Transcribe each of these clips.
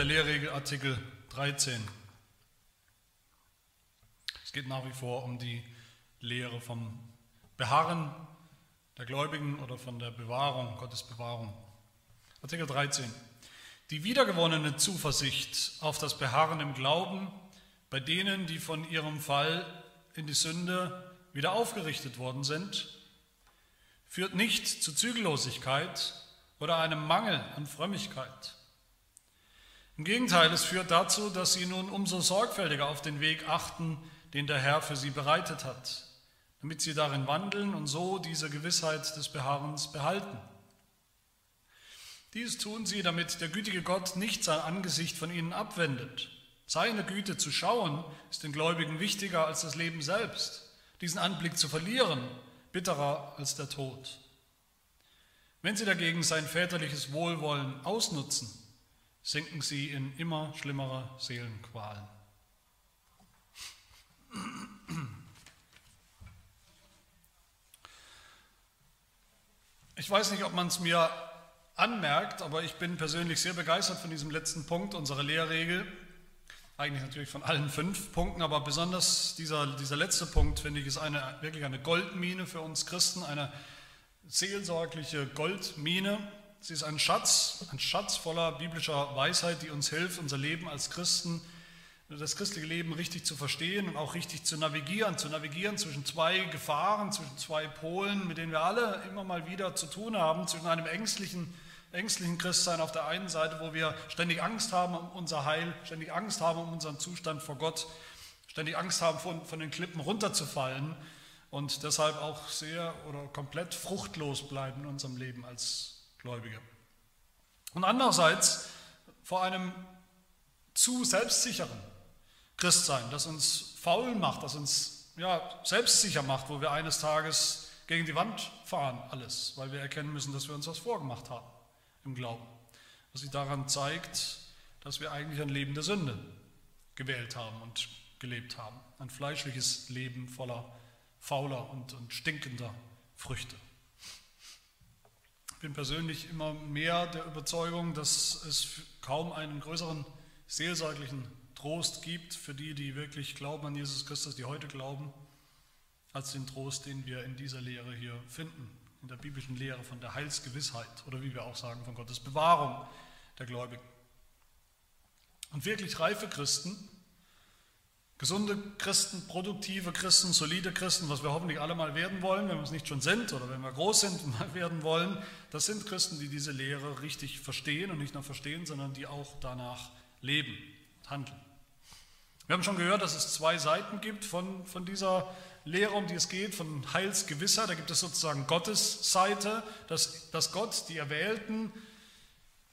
der Lehrregel Artikel 13. Es geht nach wie vor um die Lehre vom Beharren der Gläubigen oder von der Bewahrung, Gottes Bewahrung. Artikel 13. Die wiedergewonnene Zuversicht auf das Beharren im Glauben bei denen, die von ihrem Fall in die Sünde wieder aufgerichtet worden sind, führt nicht zu Zügellosigkeit oder einem Mangel an Frömmigkeit. Im Gegenteil, es führt dazu, dass sie nun umso sorgfältiger auf den Weg achten, den der Herr für sie bereitet hat, damit sie darin wandeln und so diese Gewissheit des Beharrens behalten. Dies tun sie, damit der gütige Gott nicht sein Angesicht von ihnen abwendet. Seine Güte zu schauen ist den Gläubigen wichtiger als das Leben selbst. Diesen Anblick zu verlieren, bitterer als der Tod. Wenn sie dagegen sein väterliches Wohlwollen ausnutzen, sinken sie in immer schlimmere Seelenqualen. Ich weiß nicht, ob man es mir anmerkt, aber ich bin persönlich sehr begeistert von diesem letzten Punkt unserer Lehrregel. Eigentlich natürlich von allen fünf Punkten, aber besonders dieser, dieser letzte Punkt, finde ich, ist eine, wirklich eine Goldmine für uns Christen, eine seelsorgliche Goldmine. Sie ist ein Schatz, ein Schatz voller biblischer Weisheit, die uns hilft, unser Leben als Christen das christliche Leben richtig zu verstehen und auch richtig zu navigieren, zu navigieren zwischen zwei Gefahren, zwischen zwei Polen, mit denen wir alle immer mal wieder zu tun haben, zwischen einem ängstlichen, ängstlichen Christsein auf der einen Seite, wo wir ständig Angst haben um unser Heil, ständig Angst haben um unseren Zustand vor Gott, ständig Angst haben, von, von den Klippen runterzufallen und deshalb auch sehr oder komplett fruchtlos bleiben in unserem Leben als Gläubige. Und andererseits vor einem zu selbstsicheren, Christsein, das uns faul macht, das uns ja, selbstsicher macht, wo wir eines Tages gegen die Wand fahren, alles, weil wir erkennen müssen, dass wir uns was vorgemacht haben im Glauben. Was sich daran zeigt, dass wir eigentlich ein Leben der Sünde gewählt haben und gelebt haben. Ein fleischliches Leben voller fauler und, und stinkender Früchte. Ich bin persönlich immer mehr der Überzeugung, dass es kaum einen größeren seelsorglichen Trost gibt für die, die wirklich glauben an Jesus Christus, die heute glauben, als den Trost, den wir in dieser Lehre hier finden, in der biblischen Lehre von der Heilsgewissheit oder wie wir auch sagen, von Gottes Bewahrung der Gläubigen. Und wirklich reife Christen, gesunde Christen, produktive Christen, solide Christen, was wir hoffentlich alle mal werden wollen, wenn wir es nicht schon sind oder wenn wir groß sind und mal werden wollen, das sind Christen, die diese Lehre richtig verstehen und nicht nur verstehen, sondern die auch danach leben und handeln. Wir haben schon gehört, dass es zwei Seiten gibt von, von dieser Lehre, um die es geht, von Heilsgewissheit. Da gibt es sozusagen Gottes Seite, dass, dass Gott die Erwählten,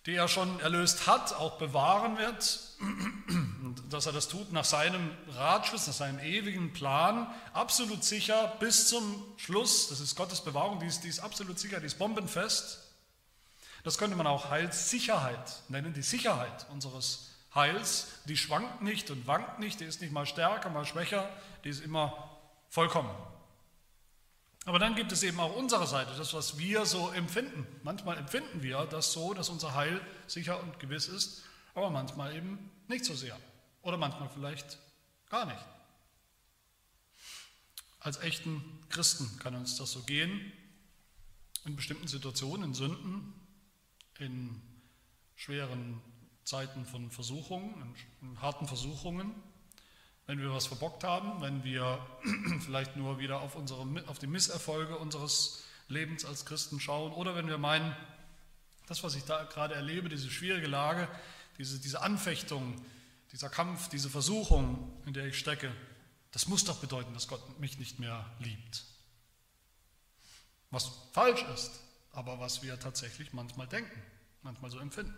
die er schon erlöst hat, auch bewahren wird. dass er das tut nach seinem Ratschluss, nach seinem ewigen Plan, absolut sicher bis zum Schluss. Das ist Gottes Bewahrung, die ist, die ist absolut sicher, die ist bombenfest. Das könnte man auch Heilssicherheit nennen, die Sicherheit unseres Heils, die schwankt nicht und wankt nicht, die ist nicht mal stärker, mal schwächer, die ist immer vollkommen. Aber dann gibt es eben auch unsere Seite, das, was wir so empfinden. Manchmal empfinden wir das so, dass unser Heil sicher und gewiss ist, aber manchmal eben nicht so sehr. Oder manchmal vielleicht gar nicht. Als echten Christen kann uns das so gehen, in bestimmten Situationen, in Sünden, in schweren Zeiten von Versuchungen, in harten Versuchungen, wenn wir was verbockt haben, wenn wir vielleicht nur wieder auf, unsere, auf die Misserfolge unseres Lebens als Christen schauen. Oder wenn wir meinen, das, was ich da gerade erlebe, diese schwierige Lage, diese, diese Anfechtung, dieser Kampf, diese Versuchung, in der ich stecke, das muss doch bedeuten, dass Gott mich nicht mehr liebt. Was falsch ist, aber was wir tatsächlich manchmal denken, manchmal so empfinden.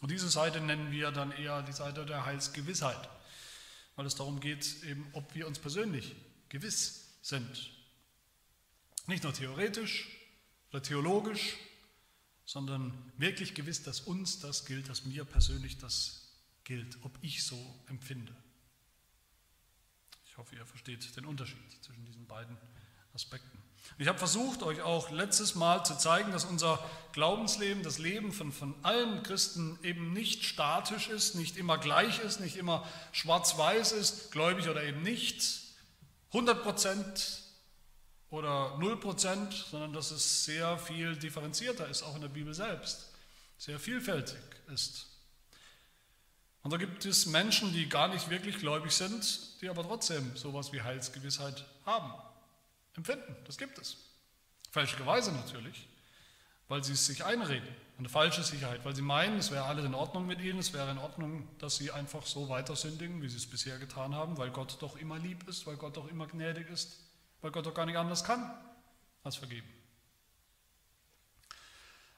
Und diese Seite nennen wir dann eher die Seite der Heilsgewissheit, weil es darum geht, eben, ob wir uns persönlich gewiss sind. Nicht nur theoretisch oder theologisch, sondern wirklich gewiss, dass uns das gilt, dass mir persönlich das gilt, ob ich so empfinde. Ich hoffe, ihr versteht den Unterschied zwischen diesen beiden Aspekten. Ich habe versucht, euch auch letztes Mal zu zeigen, dass unser Glaubensleben, das Leben von, von allen Christen eben nicht statisch ist, nicht immer gleich ist, nicht immer schwarz-weiß ist, gläubig oder eben nicht, 100 Prozent oder 0 Prozent, sondern dass es sehr viel differenzierter ist, auch in der Bibel selbst, sehr vielfältig ist. Und da gibt es Menschen, die gar nicht wirklich gläubig sind, die aber trotzdem sowas wie Heilsgewissheit haben, empfinden. Das gibt es. Fälschlicherweise natürlich, weil sie es sich einreden. Eine falsche Sicherheit, weil sie meinen, es wäre alles in Ordnung mit ihnen, es wäre in Ordnung, dass sie einfach so weiter sündigen, wie sie es bisher getan haben, weil Gott doch immer lieb ist, weil Gott doch immer gnädig ist, weil Gott doch gar nicht anders kann als vergeben.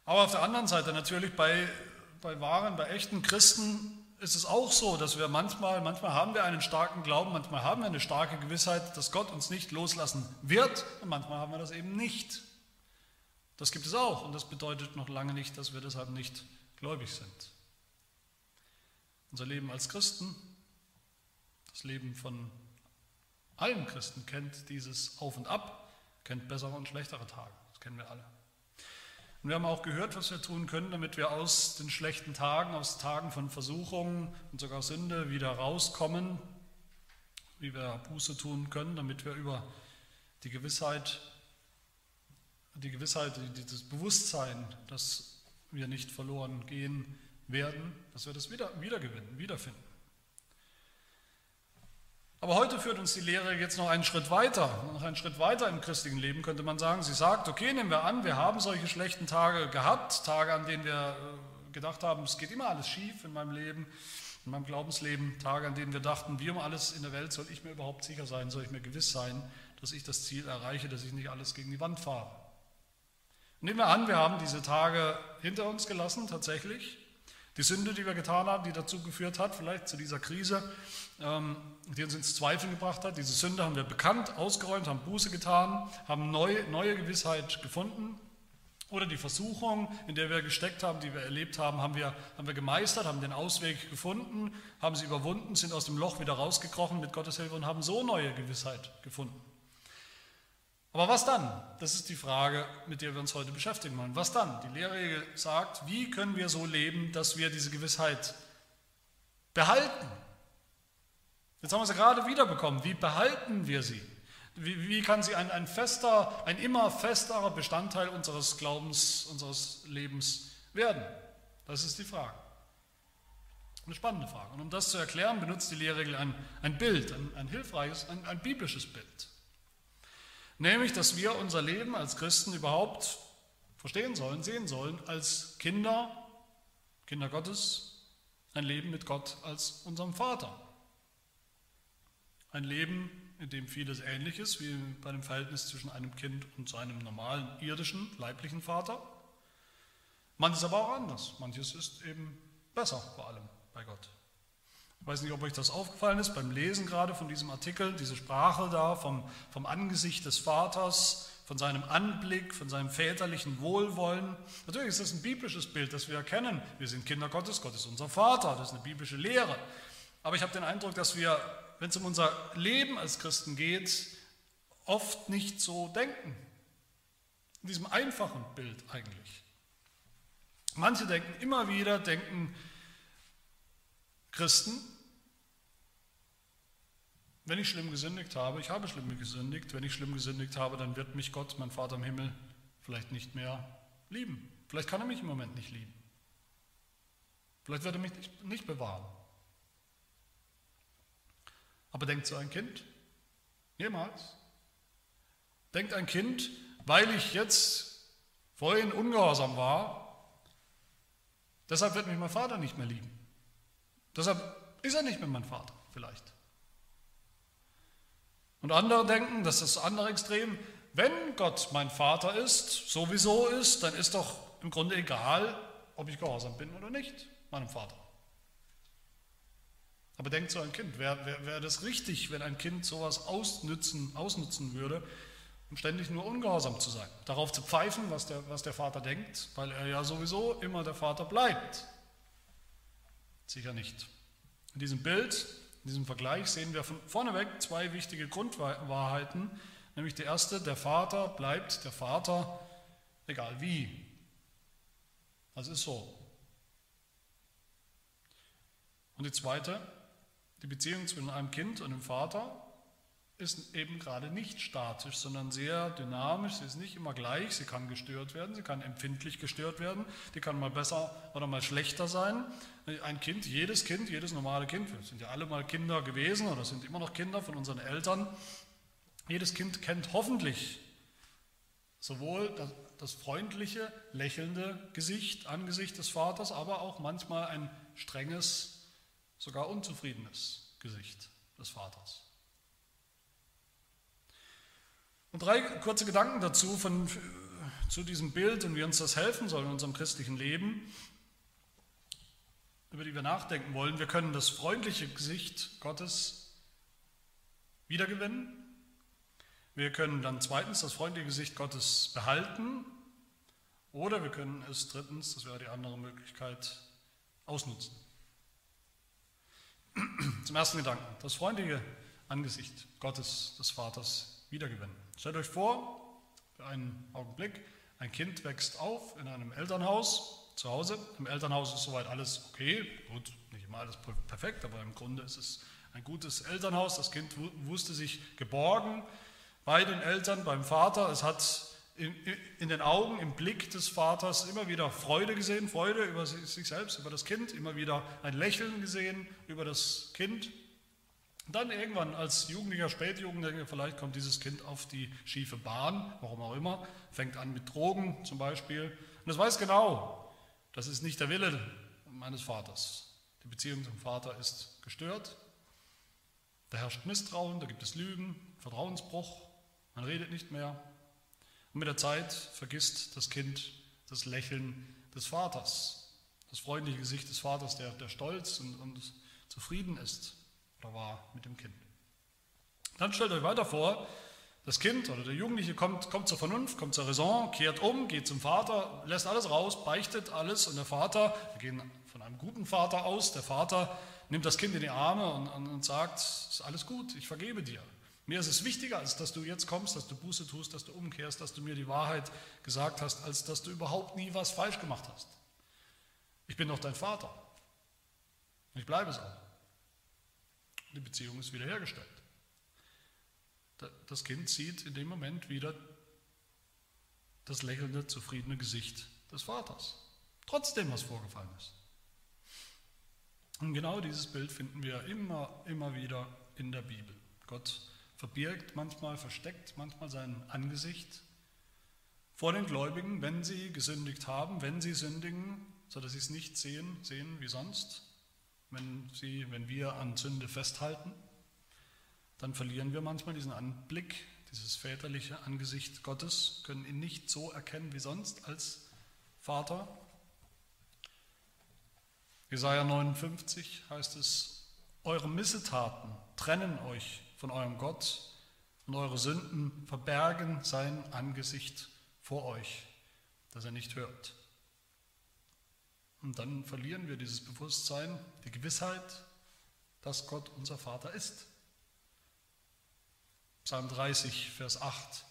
Aber auf der anderen Seite natürlich bei, bei wahren, bei echten Christen ist es auch so, dass wir manchmal, manchmal haben wir einen starken Glauben, manchmal haben wir eine starke Gewissheit, dass Gott uns nicht loslassen wird und manchmal haben wir das eben nicht. Das gibt es auch und das bedeutet noch lange nicht, dass wir deshalb nicht gläubig sind. Unser Leben als Christen, das Leben von allen Christen kennt dieses Auf und Ab, kennt bessere und schlechtere Tage, das kennen wir alle. Und wir haben auch gehört, was wir tun können, damit wir aus den schlechten Tagen, aus Tagen von Versuchungen und sogar Sünde wieder rauskommen, wie wir Buße tun können, damit wir über die Gewissheit, die Gewissheit, dieses Bewusstsein, dass wir nicht verloren gehen werden, dass wir das wieder, wiedergewinnen, wiederfinden. Aber heute führt uns die Lehre jetzt noch einen Schritt weiter, noch einen Schritt weiter im christlichen Leben, könnte man sagen. Sie sagt, okay, nehmen wir an, wir haben solche schlechten Tage gehabt, Tage, an denen wir äh, gedacht haben, es geht immer alles schief in meinem Leben, in meinem Glaubensleben, Tage, an denen wir dachten, wie um alles in der Welt soll ich mir überhaupt sicher sein, soll ich mir gewiss sein, dass ich das Ziel erreiche, dass ich nicht alles gegen die Wand fahre. Nehmen wir an, wir haben diese Tage hinter uns gelassen, tatsächlich. Die Sünde, die wir getan haben, die dazu geführt hat, vielleicht zu dieser Krise, ähm, die uns ins Zweifel gebracht hat. Diese Sünde haben wir bekannt, ausgeräumt, haben Buße getan, haben neue, neue Gewissheit gefunden. Oder die Versuchung, in der wir gesteckt haben, die wir erlebt haben, haben wir, haben wir gemeistert, haben den Ausweg gefunden, haben sie überwunden, sind aus dem Loch wieder rausgekrochen mit Gottes Hilfe und haben so neue Gewissheit gefunden. Aber was dann? Das ist die Frage, mit der wir uns heute beschäftigen wollen. Was dann? Die Lehrregel sagt, wie können wir so leben, dass wir diese Gewissheit behalten? Jetzt haben wir sie gerade wiederbekommen. Wie behalten wir sie? Wie, wie kann sie ein, ein, fester, ein immer festerer Bestandteil unseres Glaubens, unseres Lebens werden? Das ist die Frage. Eine spannende Frage. Und um das zu erklären, benutzt die Lehrregel ein, ein Bild, ein, ein hilfreiches, ein, ein biblisches Bild. Nämlich, dass wir unser Leben als Christen überhaupt verstehen sollen, sehen sollen, als Kinder, Kinder Gottes, ein Leben mit Gott als unserem Vater. Ein Leben, in dem vieles ähnlich ist wie bei dem Verhältnis zwischen einem Kind und seinem normalen irdischen, leiblichen Vater. Manches aber auch anders. Manches ist eben besser, vor allem bei Gott. Ich weiß nicht, ob euch das aufgefallen ist beim Lesen gerade von diesem Artikel, diese Sprache da vom, vom Angesicht des Vaters, von seinem Anblick, von seinem väterlichen Wohlwollen. Natürlich ist das ein biblisches Bild, das wir erkennen. Wir sind Kinder Gottes, Gott ist unser Vater, das ist eine biblische Lehre. Aber ich habe den Eindruck, dass wir wenn es um unser Leben als Christen geht, oft nicht so denken. In diesem einfachen Bild eigentlich. Manche denken immer wieder, denken Christen, wenn ich schlimm gesündigt habe, ich habe schlimm gesündigt, wenn ich schlimm gesündigt habe, dann wird mich Gott, mein Vater im Himmel, vielleicht nicht mehr lieben. Vielleicht kann er mich im Moment nicht lieben. Vielleicht wird er mich nicht bewahren. Aber denkt so ein Kind? Niemals. Denkt ein Kind, weil ich jetzt vorhin ungehorsam war, deshalb wird mich mein Vater nicht mehr lieben. Deshalb ist er nicht mehr mein Vater, vielleicht. Und andere denken, das ist das andere Extrem, wenn Gott mein Vater ist, sowieso ist, dann ist doch im Grunde egal, ob ich gehorsam bin oder nicht, meinem Vater. Aber denkt so ein Kind, wäre wär, wär das richtig, wenn ein Kind sowas ausnützen, ausnutzen würde, um ständig nur ungehorsam zu sein, darauf zu pfeifen, was der, was der Vater denkt, weil er ja sowieso immer der Vater bleibt? Sicher nicht. In diesem Bild, in diesem Vergleich sehen wir von vorneweg zwei wichtige Grundwahrheiten, Nämlich die erste, der Vater bleibt der Vater, egal wie. Das ist so. Und die zweite, die Beziehung zwischen einem Kind und dem Vater ist eben gerade nicht statisch, sondern sehr dynamisch. Sie ist nicht immer gleich, sie kann gestört werden, sie kann empfindlich gestört werden, die kann mal besser oder mal schlechter sein. Ein Kind, jedes Kind, jedes normale Kind, wir sind ja alle mal Kinder gewesen oder sind immer noch Kinder von unseren Eltern, jedes Kind kennt hoffentlich sowohl das, das freundliche, lächelnde Gesicht, Angesicht des Vaters, aber auch manchmal ein strenges, sogar unzufriedenes Gesicht des Vaters. Und drei kurze Gedanken dazu von, zu diesem Bild und wie uns das helfen soll in unserem christlichen Leben, über die wir nachdenken wollen. Wir können das freundliche Gesicht Gottes wiedergewinnen. Wir können dann zweitens das freundliche Gesicht Gottes behalten. Oder wir können es drittens, das wäre die andere Möglichkeit, ausnutzen. Zum ersten Gedanken, das freundliche Angesicht Gottes, des Vaters, wiedergewinnen. Stellt euch vor, für einen Augenblick, ein Kind wächst auf in einem Elternhaus zu Hause. Im Elternhaus ist soweit alles okay, gut, nicht immer alles perfekt, aber im Grunde ist es ein gutes Elternhaus. Das Kind wusste sich geborgen bei den Eltern, beim Vater. Es hat in, in, den Augen, im Blick des Vaters immer wieder Freude gesehen, Freude über sich selbst, über das Kind, immer wieder ein Lächeln gesehen über das Kind. Und dann irgendwann als Jugendlicher, Spätjugendlicher, vielleicht kommt dieses Kind auf die schiefe Bahn, warum auch immer, fängt an mit Drogen zum Beispiel. Und es weiß genau, das ist nicht der Wille meines Vaters. Die Beziehung zum Vater ist gestört. Da herrscht Misstrauen, da gibt es Lügen, Vertrauensbruch, man redet nicht mehr. Und mit der Zeit vergisst das Kind das Lächeln des Vaters, das freundliche Gesicht des Vaters, der, der stolz und, und zufrieden ist oder war mit dem Kind. Dann stellt euch weiter vor, das Kind oder der Jugendliche kommt, kommt zur Vernunft, kommt zur Raison, kehrt um, geht zum Vater, lässt alles raus, beichtet alles und der Vater, wir gehen von einem guten Vater aus, der Vater nimmt das Kind in die Arme und, und, und sagt, ist alles gut, ich vergebe dir. Mir ist es wichtiger, als dass du jetzt kommst, dass du Buße tust, dass du umkehrst, dass du mir die Wahrheit gesagt hast, als dass du überhaupt nie was falsch gemacht hast. Ich bin doch dein Vater. Ich bleibe es auch. Die Beziehung ist wiederhergestellt. Das Kind sieht in dem Moment wieder das lächelnde, zufriedene Gesicht des Vaters. Trotzdem, was vorgefallen ist. Und genau dieses Bild finden wir immer, immer wieder in der Bibel. Gott verbirgt manchmal, versteckt manchmal sein Angesicht vor den Gläubigen, wenn sie gesündigt haben, wenn sie sündigen, sodass sie es nicht sehen, sehen wie sonst wenn, sie, wenn wir an Sünde festhalten, dann verlieren wir manchmal diesen Anblick, dieses väterliche Angesicht Gottes, können ihn nicht so erkennen wie sonst als Vater. Jesaja 59 heißt es: Eure Missetaten trennen euch von eurem Gott und eure Sünden verbergen sein Angesicht vor euch, dass er nicht hört. Und dann verlieren wir dieses Bewusstsein, die Gewissheit, dass Gott unser Vater ist. Psalm 30, Vers 8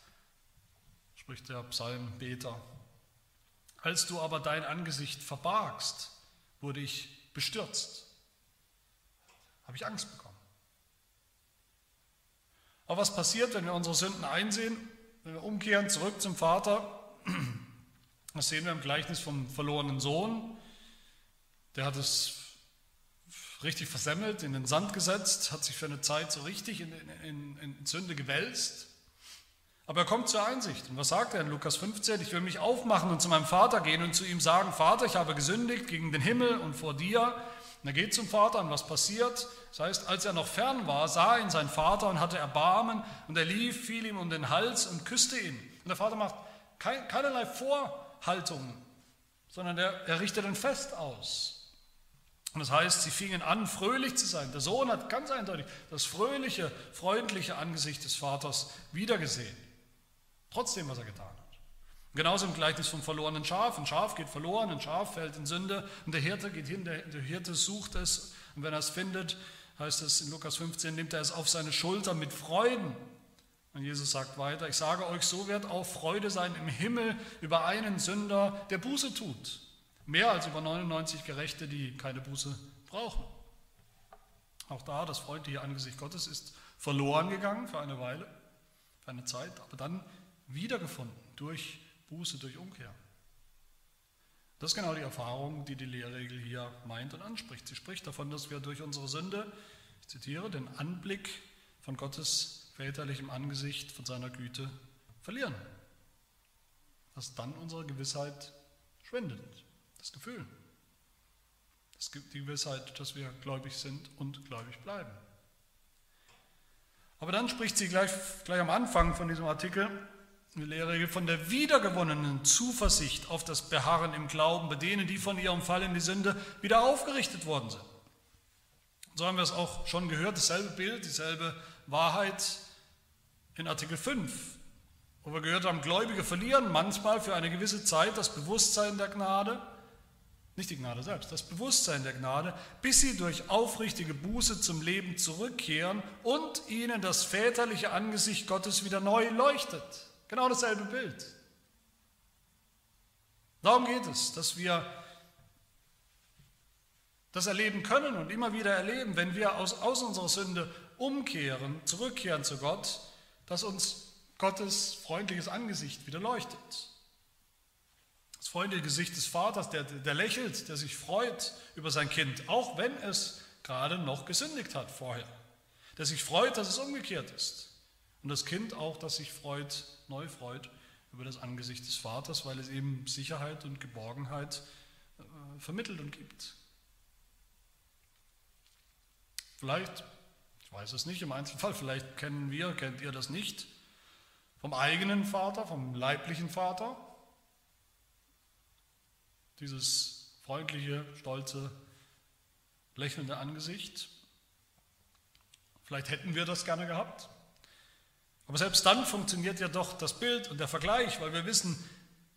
spricht der Psalmbeter. Als du aber dein Angesicht verbargst, wurde ich bestürzt, habe ich Angst bekommen. Aber was passiert, wenn wir unsere Sünden einsehen, wenn wir umkehren zurück zum Vater? Das sehen wir im Gleichnis vom verlorenen Sohn. Der hat es richtig versemmelt, in den Sand gesetzt, hat sich für eine Zeit so richtig in, in, in Sünde gewälzt. Aber er kommt zur Einsicht. Und was sagt er in Lukas 15? Ich will mich aufmachen und zu meinem Vater gehen und zu ihm sagen, Vater, ich habe gesündigt gegen den Himmel und vor dir. Und er geht zum Vater und was passiert? Das heißt, als er noch fern war, sah ihn sein Vater und hatte Erbarmen und er lief, fiel ihm um den Hals und küsste ihn. Und der Vater macht keinerlei Vorhaltungen, sondern er, er richtet ein Fest aus. Und das heißt, sie fingen an, fröhlich zu sein. Der Sohn hat ganz eindeutig das fröhliche, freundliche Angesicht des Vaters wiedergesehen. Trotzdem, was er getan hat. genauso im Gleichnis vom verlorenen Schaf. Ein Schaf geht verloren, ein Schaf fällt in Sünde und der Hirte geht hin, der, der Hirte sucht es und wenn er es findet, heißt es in Lukas 15, nimmt er es auf seine Schulter mit Freuden Und Jesus sagt weiter, ich sage euch, so wird auch Freude sein im Himmel über einen Sünder, der Buße tut. Mehr als über 99 Gerechte, die keine Buße brauchen. Auch da, das freundliche Angesicht Gottes ist verloren gegangen für eine Weile, für eine Zeit, aber dann wiedergefunden durch Buße, durch Umkehr. Das ist genau die Erfahrung, die die Lehrregel hier meint und anspricht. Sie spricht davon, dass wir durch unsere Sünde, ich zitiere, den Anblick von Gottes väterlichem Angesicht, von seiner Güte verlieren. Dass dann unsere Gewissheit schwindet, das Gefühl. Das gibt die Gewissheit, dass wir gläubig sind und gläubig bleiben. Aber dann spricht sie gleich, gleich am Anfang von diesem Artikel, die Lehre von der wiedergewonnenen Zuversicht auf das Beharren im Glauben bei denen, die von ihrem Fall in die Sünde wieder aufgerichtet worden sind. So haben wir es auch schon gehört, dasselbe Bild, dieselbe Wahrheit in Artikel 5, wo wir gehört haben, Gläubige verlieren manchmal für eine gewisse Zeit das Bewusstsein der Gnade, nicht die Gnade selbst, das Bewusstsein der Gnade, bis sie durch aufrichtige Buße zum Leben zurückkehren und ihnen das väterliche Angesicht Gottes wieder neu leuchtet. Genau dasselbe Bild. Darum geht es, dass wir das erleben können und immer wieder erleben, wenn wir aus, aus unserer Sünde umkehren, zurückkehren zu Gott, dass uns Gottes freundliches Angesicht wieder leuchtet. Das freundliche Gesicht des Vaters, der, der lächelt, der sich freut über sein Kind, auch wenn es gerade noch gesündigt hat vorher. Der sich freut, dass es umgekehrt ist. Und das Kind auch, das sich freut, neu freut über das Angesicht des Vaters, weil es eben Sicherheit und Geborgenheit äh, vermittelt und gibt. Vielleicht, ich weiß es nicht im Einzelfall, vielleicht kennen wir, kennt ihr das nicht, vom eigenen Vater, vom leiblichen Vater, dieses freundliche, stolze, lächelnde Angesicht. Vielleicht hätten wir das gerne gehabt. Aber selbst dann funktioniert ja doch das Bild und der Vergleich, weil wir wissen,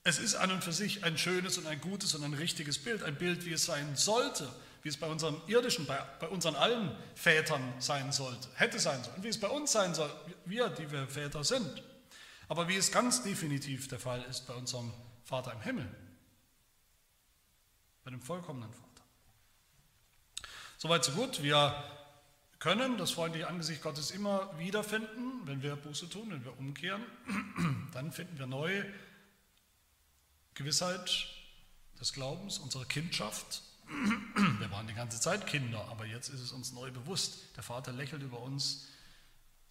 es ist an und für sich ein schönes und ein gutes und ein richtiges Bild, ein Bild, wie es sein sollte, wie es bei unserem irdischen, bei, bei unseren allen Vätern sein sollte, hätte sein sollen, wie es bei uns sein soll, wir, die wir Väter sind. Aber wie es ganz definitiv der Fall ist bei unserem Vater im Himmel bei dem vollkommenen Vater. Soweit so gut. Wir können das freundliche Angesicht Gottes immer wiederfinden, wenn wir Buße tun, wenn wir umkehren. Dann finden wir neue Gewissheit des Glaubens, unserer Kindschaft. Wir waren die ganze Zeit Kinder, aber jetzt ist es uns neu bewusst. Der Vater lächelt über uns.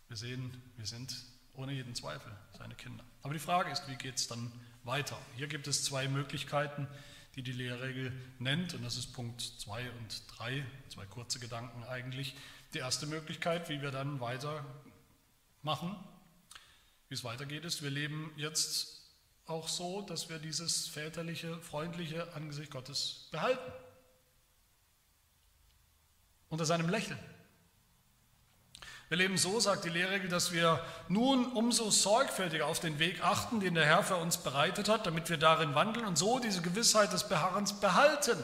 Wir sehen, wir sind ohne jeden Zweifel seine Kinder. Aber die Frage ist, wie geht es dann weiter? Hier gibt es zwei Möglichkeiten, die die Lehrregel nennt. Und das ist Punkt 2 und 3, zwei kurze Gedanken eigentlich. Die erste Möglichkeit, wie wir dann weitermachen, wie es weitergeht, ist, wir leben jetzt auch so, dass wir dieses väterliche, freundliche Angesicht Gottes behalten. Unter seinem Lächeln. Wir leben so, sagt die Lehrregel, dass wir nun umso sorgfältiger auf den Weg achten, den der Herr für uns bereitet hat, damit wir darin wandeln und so diese Gewissheit des Beharrens behalten.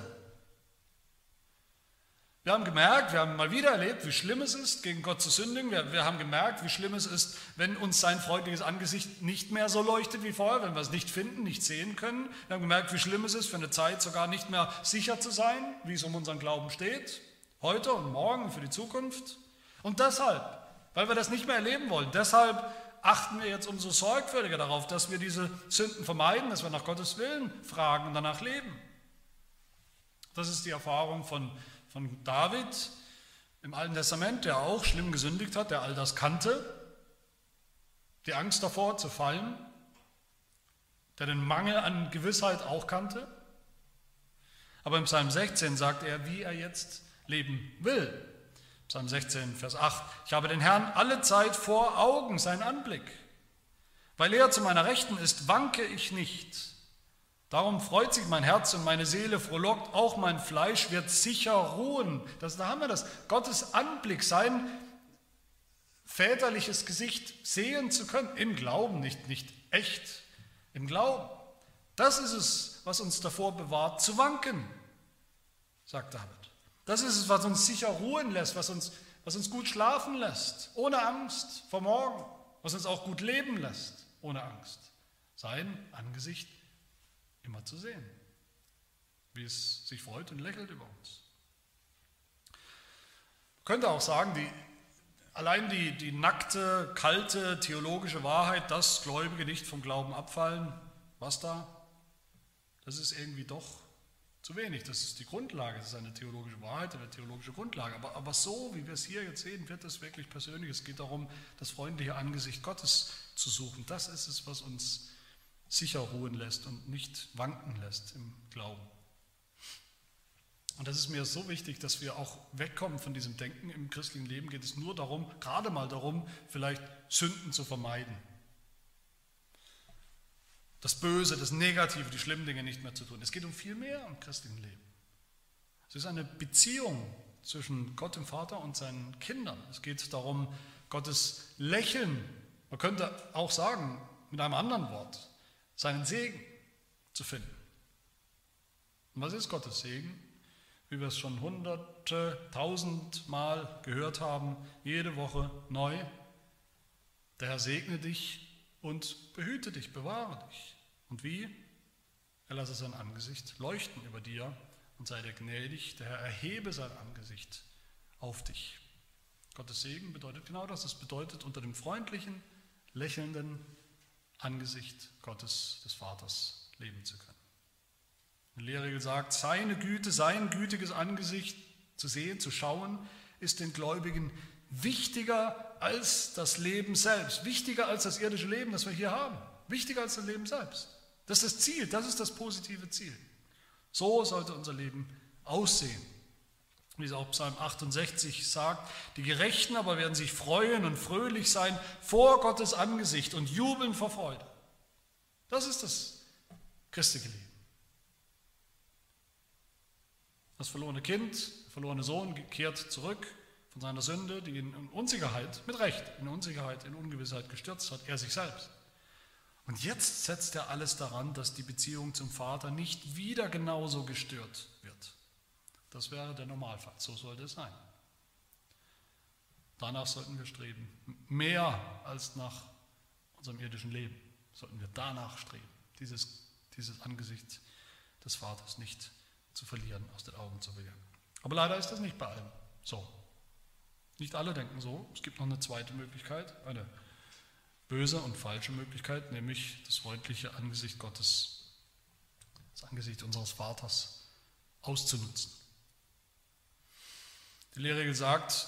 Wir haben gemerkt, wir haben mal wieder erlebt, wie schlimm es ist, gegen Gott zu sündigen. Wir, wir, haben gemerkt, wie schlimm es ist, wenn uns sein freundliches Angesicht nicht mehr so leuchtet wie vorher, wenn wir es nicht finden, nicht sehen können. Wir haben gemerkt, wie schlimm es ist, für eine Zeit sogar nicht mehr sicher zu sein, wie es um unseren Glauben steht, heute und morgen für die Zukunft. Und deshalb weil wir das nicht mehr erleben wollen. Deshalb achten wir jetzt umso sorgfältiger darauf, dass wir diese Sünden vermeiden, dass wir nach Gottes Willen fragen und danach leben. Das ist die Erfahrung von, von David im Alten Testament, der auch schlimm gesündigt hat, der all das kannte, die Angst davor zu fallen, der den Mangel an Gewissheit auch kannte. Aber im Psalm 16 sagt er, wie er jetzt leben will. Psalm 16, Vers 8. Ich habe den Herrn alle Zeit vor Augen, sein Anblick. Weil er zu meiner Rechten ist, wanke ich nicht. Darum freut sich mein Herz und meine Seele frohlockt, auch mein Fleisch wird sicher ruhen. Das, da haben wir das. Gottes Anblick, sein väterliches Gesicht sehen zu können, im Glauben, nicht, nicht echt, im Glauben. Das ist es, was uns davor bewahrt, zu wanken, sagt David. Das ist es, was uns sicher ruhen lässt, was uns, was uns gut schlafen lässt, ohne Angst vor morgen. was uns auch gut leben lässt, ohne Angst. Sein Angesicht immer zu sehen, wie es sich freut und lächelt über uns. Man könnte auch sagen, die, allein die, die nackte, kalte theologische Wahrheit, dass Gläubige nicht vom Glauben abfallen, was da? Das ist irgendwie doch zu wenig. Das ist die Grundlage, das ist eine theologische Wahrheit, eine theologische Grundlage. Aber, aber so, wie wir es hier jetzt sehen, wird es wirklich persönlich. Es geht darum, das freundliche Angesicht Gottes zu suchen. Das ist es, was uns sicher ruhen lässt und nicht wanken lässt im Glauben. Und das ist mir so wichtig, dass wir auch wegkommen von diesem Denken. Im christlichen Leben geht es nur darum, gerade mal darum, vielleicht Sünden zu vermeiden das Böse, das Negative, die schlimmen Dinge nicht mehr zu tun. Es geht um viel mehr im christlichen Leben. Es ist eine Beziehung zwischen Gott dem Vater und seinen Kindern. Es geht darum, Gottes Lächeln, man könnte auch sagen, mit einem anderen Wort, seinen Segen zu finden. Und was ist Gottes Segen? Wie wir es schon hunderte, tausendmal gehört haben, jede Woche neu. Der Herr segne dich und behüte dich, bewahre dich. Und wie? Er lasse sein Angesicht leuchten über dir und sei dir gnädig. Der Herr erhebe sein Angesicht auf dich. Gottes Segen bedeutet genau das. Es bedeutet, unter dem freundlichen, lächelnden Angesicht Gottes, des Vaters, leben zu können. Eine Lehrregel sagt, seine Güte, sein gütiges Angesicht zu sehen, zu schauen, ist den Gläubigen wichtiger als das Leben selbst, wichtiger als das irdische Leben, das wir hier haben, wichtiger als das Leben selbst. Das ist das Ziel, das ist das positive Ziel. So sollte unser Leben aussehen. Wie es auch Psalm 68 sagt, die Gerechten aber werden sich freuen und fröhlich sein vor Gottes Angesicht und jubeln vor Freude. Das ist das christliche Leben. Das verlorene Kind, der verlorene Sohn kehrt zurück von seiner Sünde, die ihn in Unsicherheit, mit Recht, in Unsicherheit, in Ungewissheit gestürzt hat, er sich selbst. Und jetzt setzt er alles daran, dass die Beziehung zum Vater nicht wieder genauso gestört wird. Das wäre der Normalfall, so sollte es sein. Danach sollten wir streben, mehr als nach unserem irdischen Leben sollten wir danach streben, dieses, dieses Angesicht des Vaters nicht zu verlieren, aus den Augen zu verlieren. Aber leider ist das nicht bei allen so. Nicht alle denken so. Es gibt noch eine zweite Möglichkeit, eine böse und falsche Möglichkeit, nämlich das freundliche Angesicht Gottes, das Angesicht unseres Vaters auszunutzen. Die Lehrregel sagt,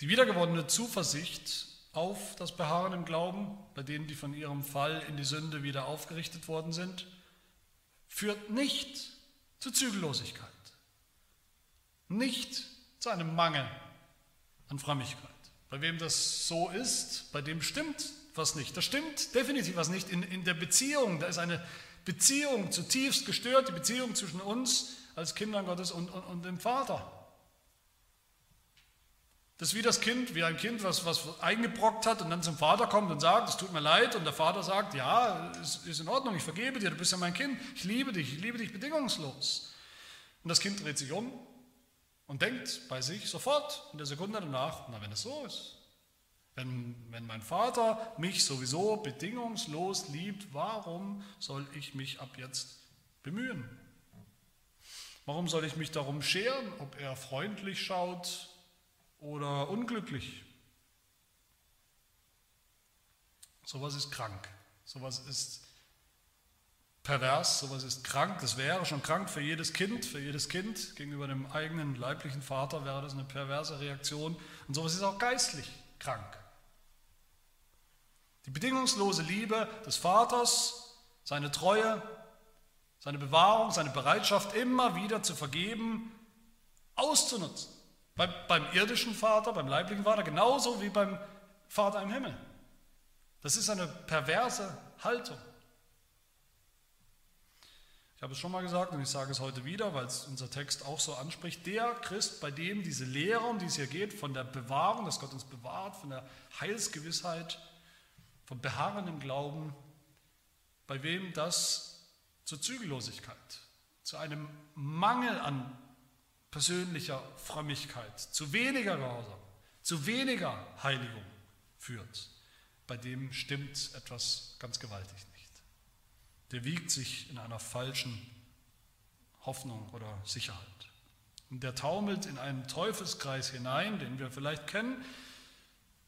die wiedergewonnene Zuversicht auf das Beharren im Glauben, bei denen, die von ihrem Fall in die Sünde wieder aufgerichtet worden sind, führt nicht zu Zügellosigkeit, nicht zu einem Mangel an Frömmigkeit. Bei wem das so ist, bei dem stimmt was nicht. Das stimmt definitiv was nicht. In, in der Beziehung, da ist eine Beziehung zutiefst gestört, die Beziehung zwischen uns als Kindern Gottes und, und, und dem Vater. Das ist wie das Kind, wie ein Kind, was, was eingebrockt hat und dann zum Vater kommt und sagt, es tut mir leid, und der Vater sagt, ja, es ist in Ordnung, ich vergebe dir, du bist ja mein Kind, ich liebe dich, ich liebe dich bedingungslos. Und das Kind dreht sich um und denkt bei sich sofort in der Sekunde danach, na wenn es so ist, wenn, wenn mein Vater mich sowieso bedingungslos liebt, warum soll ich mich ab jetzt bemühen? Warum soll ich mich darum scheren, ob er freundlich schaut oder unglücklich? Sowas ist krank. Sowas ist pervers, sowas ist krank, das wäre schon krank für jedes Kind, für jedes Kind gegenüber dem eigenen leiblichen Vater wäre das eine perverse Reaktion und sowas ist auch geistlich krank. Die bedingungslose Liebe des Vaters, seine Treue, seine Bewahrung, seine Bereitschaft immer wieder zu vergeben, auszunutzen. Beim, beim irdischen Vater, beim leiblichen Vater, genauso wie beim Vater im Himmel. Das ist eine perverse Haltung. Ich habe es schon mal gesagt und ich sage es heute wieder, weil es unser Text auch so anspricht. Der Christ, bei dem diese Lehre, um die es hier geht, von der Bewahrung, dass Gott uns bewahrt, von der Heilsgewissheit, vom Beharren im Glauben, bei wem das zur Zügellosigkeit, zu einem Mangel an persönlicher Frömmigkeit, zu weniger Gehorsam, zu weniger Heiligung führt. bei dem stimmt etwas ganz gewaltig. Der wiegt sich in einer falschen Hoffnung oder Sicherheit. Und der taumelt in einen Teufelskreis hinein, den wir vielleicht kennen,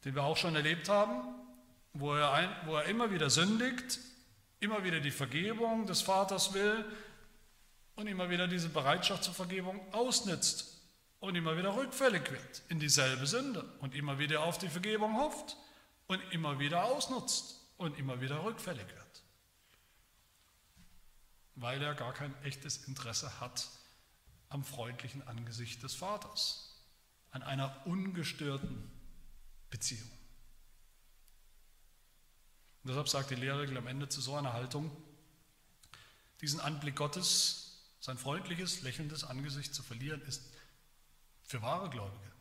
den wir auch schon erlebt haben, wo er, ein, wo er immer wieder sündigt, immer wieder die Vergebung des Vaters will und immer wieder diese Bereitschaft zur Vergebung ausnützt und immer wieder rückfällig wird in dieselbe Sünde und immer wieder auf die Vergebung hofft und immer wieder ausnutzt und immer wieder rückfällig wird, weil er gar kein echtes Interesse hat am freundlichen Angesicht des Vaters, an einer ungestörten Beziehung. Und deshalb sagt die Lehrregel am Ende zu so einer Haltung, diesen Anblick Gottes, sein freundliches, lächelndes Angesicht zu verlieren, ist für wahre Gläubige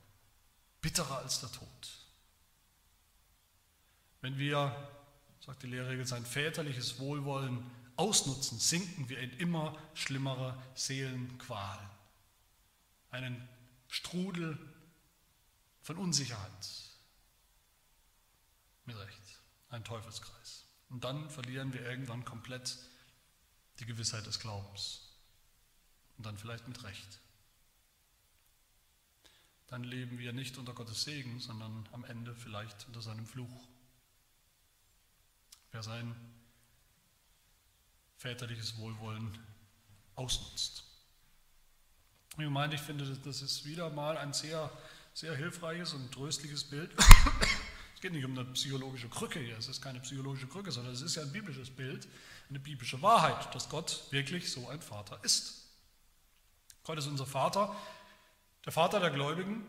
bitterer als der Tod. Wenn wir, sagt die Lehrregel, sein väterliches Wohlwollen ausnutzen, sinken wir in immer schlimmere Seelenqualen, einen Strudel von Unsicherheit. Mit Recht, ein Teufelskreis. Und dann verlieren wir irgendwann komplett die Gewissheit des Glaubens. Und dann vielleicht mit Recht dann leben wir nicht unter Gottes Segen, sondern am Ende vielleicht unter seinem Fluch. Wer sein väterliches Wohlwollen ausnutzt. Ich meine, ich finde, das ist wieder mal ein sehr, sehr hilfreiches und tröstliches Bild. Es geht nicht um eine psychologische Krücke hier, es ist keine psychologische Krücke, sondern es ist ja ein biblisches Bild, eine biblische Wahrheit, dass Gott wirklich so ein Vater ist. Gott ist unser Vater, der Vater der Gläubigen,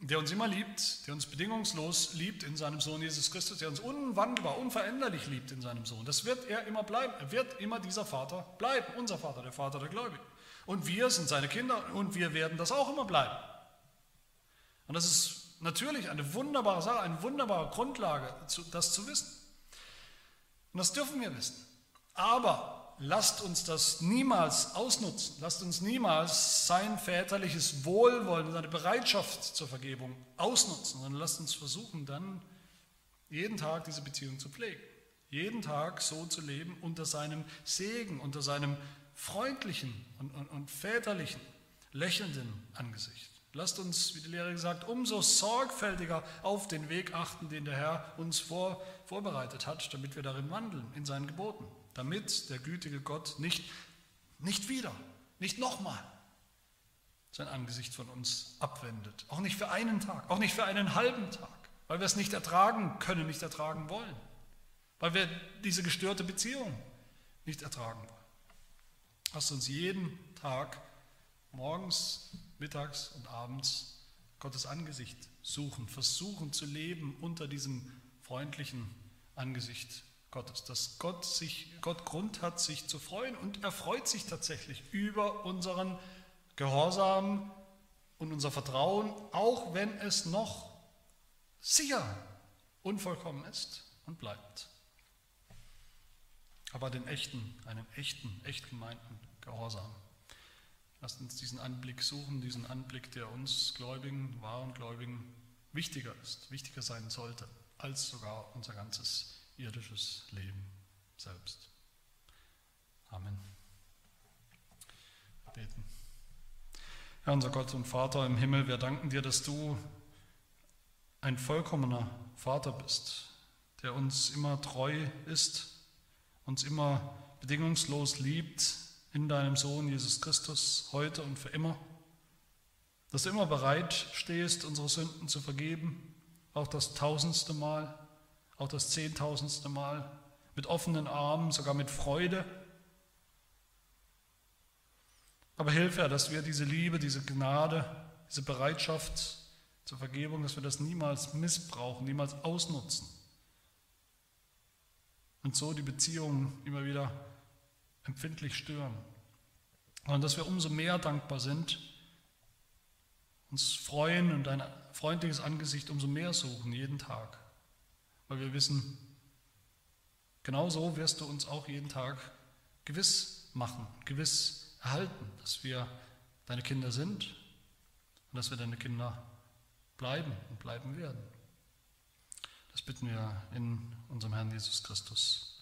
der uns immer liebt, der uns bedingungslos liebt in seinem Sohn Jesus Christus, der uns unwandelbar, unveränderlich liebt in seinem Sohn. Das wird er immer bleiben. Er wird immer dieser Vater bleiben, unser Vater, der Vater der Gläubigen. Und wir sind seine Kinder und wir werden das auch immer bleiben. Und das ist natürlich eine wunderbare Sache, eine wunderbare Grundlage, das zu wissen. Und das dürfen wir wissen. Aber lasst uns das niemals ausnutzen. Lasst uns niemals sein väterliches Wohlwollen, seine Bereitschaft zur Vergebung ausnutzen, sondern lasst uns versuchen, dann jeden Tag diese Beziehung zu pflegen. Jeden Tag so zu leben unter seinem Segen, unter seinem freundlichen und, und, und väterlichen, lächelnden Angesicht. Lasst uns, wie die Lehre gesagt, umso sorgfältiger auf den Weg achten, den der Herr uns vor, vorbereitet hat, damit wir darin wandeln, in seinen Geboten damit der gütige Gott nicht, nicht wieder, nicht nochmal sein Angesicht von uns abwendet. Auch nicht für einen Tag, auch nicht für einen halben Tag, weil wir es nicht ertragen können, nicht ertragen wollen, weil wir diese gestörte Beziehung nicht ertragen wollen. Lasst uns jeden Tag, morgens, mittags und abends, Gottes Angesicht suchen, versuchen zu leben unter diesem freundlichen Angesicht Gottes, dass Gott, sich, Gott Grund hat, sich zu freuen und er freut sich tatsächlich über unseren Gehorsam und unser Vertrauen, auch wenn es noch sicher unvollkommen ist und bleibt. Aber den echten, einen echten, echt gemeinten Gehorsam. Lasst uns diesen Anblick suchen, diesen Anblick, der uns Gläubigen, wahren Gläubigen wichtiger ist, wichtiger sein sollte, als sogar unser ganzes irdisches Leben selbst. Amen. Beten. Herr unser Gott und Vater im Himmel, wir danken dir, dass du ein vollkommener Vater bist, der uns immer treu ist, uns immer bedingungslos liebt in deinem Sohn Jesus Christus, heute und für immer, dass du immer bereit stehst, unsere Sünden zu vergeben, auch das tausendste Mal auch das zehntausendste Mal, mit offenen Armen, sogar mit Freude. Aber hilf Herr, dass wir diese Liebe, diese Gnade, diese Bereitschaft zur Vergebung, dass wir das niemals missbrauchen, niemals ausnutzen. Und so die Beziehungen immer wieder empfindlich stören. Und dass wir umso mehr dankbar sind, uns freuen und ein freundliches Angesicht umso mehr suchen, jeden Tag weil wir wissen, genau so wirst du uns auch jeden Tag gewiss machen, gewiss erhalten, dass wir deine Kinder sind und dass wir deine Kinder bleiben und bleiben werden. Das bitten wir in unserem Herrn Jesus Christus.